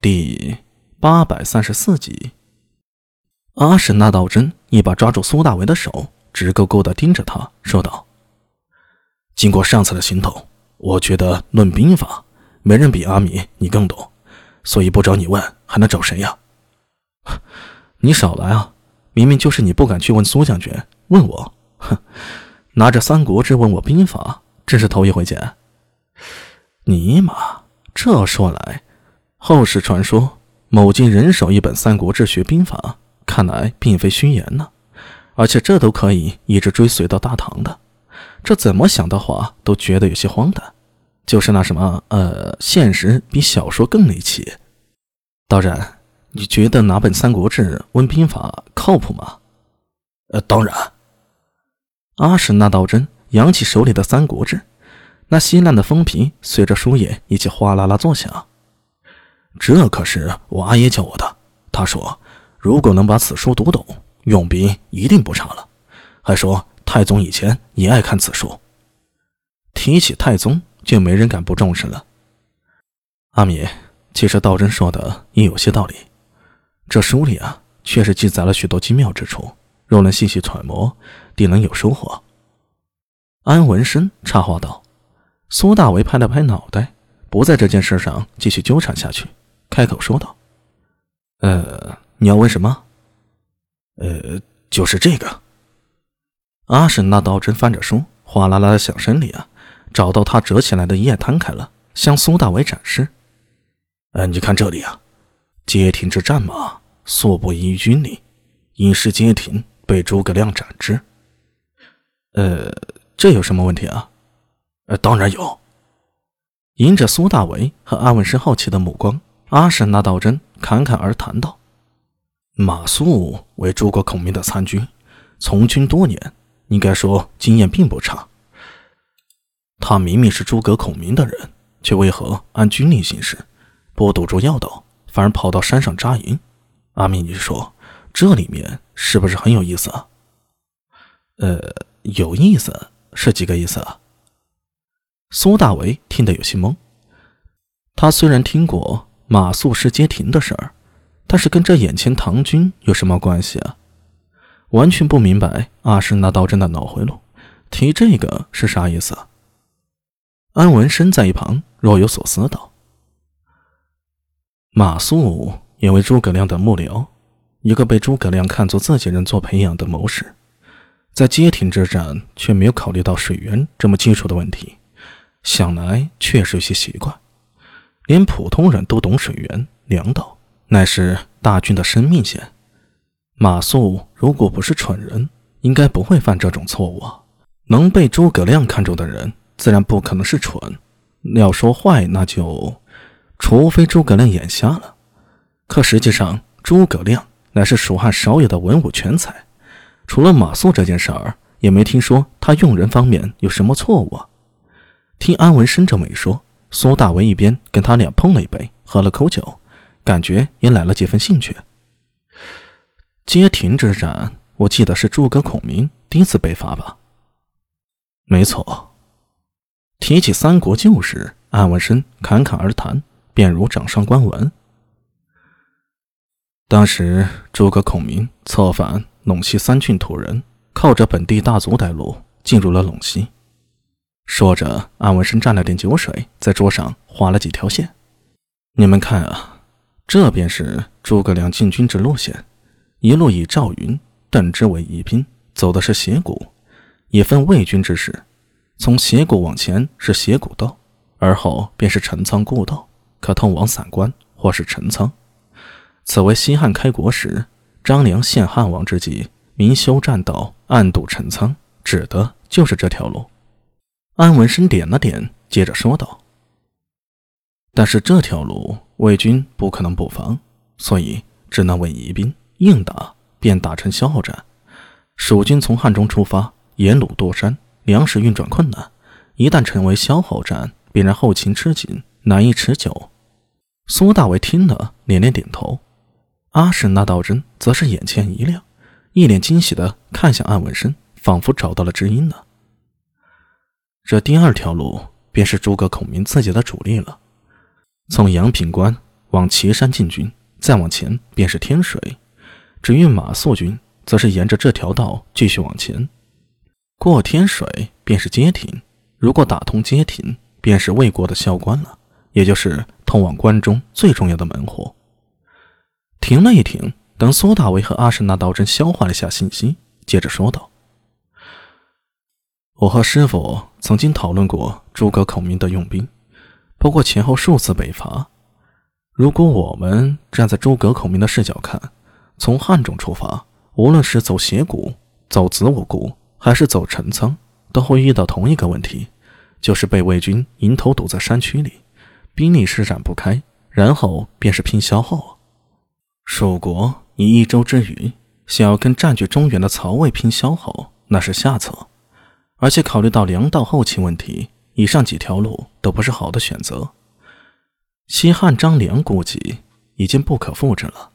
第八百三十四集，阿史那道真一把抓住苏大为的手，直勾勾的盯着他，说道：“经过上次的行动，我觉得论兵法，没人比阿米你更懂，所以不找你问，还能找谁呀？你少来啊！明明就是你不敢去问苏将军，问我，哼，拿着《三国志》问我兵法，真是头一回见。尼玛，这说来……”后世传说，某竟人手一本《三国志》学兵法，看来并非虚言呢。而且这都可以一直追随到大唐的，这怎么想的话都觉得有些荒诞。就是那什么，呃，现实比小说更离奇。当然，你觉得拿本《三国志》问兵法靠谱吗？呃，当然。阿史那道真扬起手里的《三国志》，那稀烂的封皮随着书页一起哗啦啦作响。这可是我阿爷教我的。他说，如果能把此书读懂，用兵一定不差了。还说太宗以前也爱看此书。提起太宗，就没人敢不重视了。阿米，其实道真说的也有些道理。这书里啊，确实记载了许多精妙之处，若能细细揣摩，定能有收获。安文生插话道。苏大为拍了拍脑袋，不在这件事上继续纠缠下去。开口说道：“呃，你要问什么？呃，就是这个。”阿史那道真翻着书，哗啦啦的响声里啊，找到他折起来的一页，摊开了，向苏大伟展示：“呃，你看这里啊，街亭之战马，素不遗于军令，因失街亭，被诸葛亮斩之。呃，这有什么问题啊？呃，当然有。”迎着苏大伟和阿文生好奇的目光。阿什那道真侃侃而谈道：“马谡为诸葛孔明的参军，从军多年，应该说经验并不差。他明明是诸葛孔明的人，却为何按军令行事，不堵住要道，反而跑到山上扎营？阿明，你说这里面是不是很有意思啊？”“呃，有意思是几个意思啊？”苏大为听得有些懵，他虽然听过。马谡失街亭的事儿，但是跟这眼前唐军有什么关系啊？完全不明白阿史那道真的脑回路，提这个是啥意思？安文生在一旁若有所思道：“马谡也为诸葛亮的幕僚，一个被诸葛亮看作自己人做培养的谋士，在街亭之战却没有考虑到水源这么基础的问题，想来确实有些奇怪。”连普通人都懂水源粮道，乃是大军的生命线。马谡如果不是蠢人，应该不会犯这种错误。能被诸葛亮看中的人，自然不可能是蠢。要说坏，那就除非诸葛亮眼瞎了。可实际上，诸葛亮乃是蜀汉少有的文武全才，除了马谡这件事儿，也没听说他用人方面有什么错误。听安文生这么一说。苏大为一边跟他俩碰了一杯，喝了口酒，感觉也来了几分兴趣。街亭之战，我记得是诸葛孔明第一次被罚吧？没错。提起三国旧事，安文生侃侃而谈，便如掌上观文。当时诸葛孔明策反陇西三郡土人，靠着本地大族带路进入了陇西。说着，安文生蘸了点酒水，在桌上画了几条线。你们看啊，这便是诸葛亮进军之路线，一路以赵云、邓芝为疑兵，走的是斜谷，也分魏军之势。从斜谷往前是斜谷道，而后便是陈仓故道，可通往散关或是陈仓。此为西汉开国时，张良献汉王之际，明修栈道，暗堵陈仓，指的就是这条路。安文生点了点，接着说道：“但是这条路魏军不可能不防，所以只能为疑兵，硬打便打成消耗战。蜀军从汉中出发，沿路多山，粮食运转困难，一旦成为消耗战，必然后勤吃紧，难以持久。”苏大伟听了，连连点头。阿史那道真则是眼前一亮，一脸惊喜地看向安文生，仿佛找到了知音呢。这第二条路便是诸葛孔明自己的主力了。从阳平关往岐山进军，再往前便是天水。至于马谡军，则是沿着这条道继续往前，过天水便是街亭。如果打通街亭，便是魏国的萧关了，也就是通往关中最重要的门户。停了一停，等苏大为和阿什纳道真消化了一下信息，接着说道：“我和师傅曾经讨论过诸葛孔明的用兵，包括前后数次北伐。如果我们站在诸葛孔明的视角看，从汉中出发。”无论是走斜谷、走子午谷，还是走陈仓，都会遇到同一个问题，就是被魏军迎头堵在山区里，兵力施展不开，然后便是拼消耗。蜀国以一州之余，想要跟占据中原的曹魏拼消耗，那是下策。而且考虑到粮道后勤问题，以上几条路都不是好的选择。西汉张良估计已经不可复制了。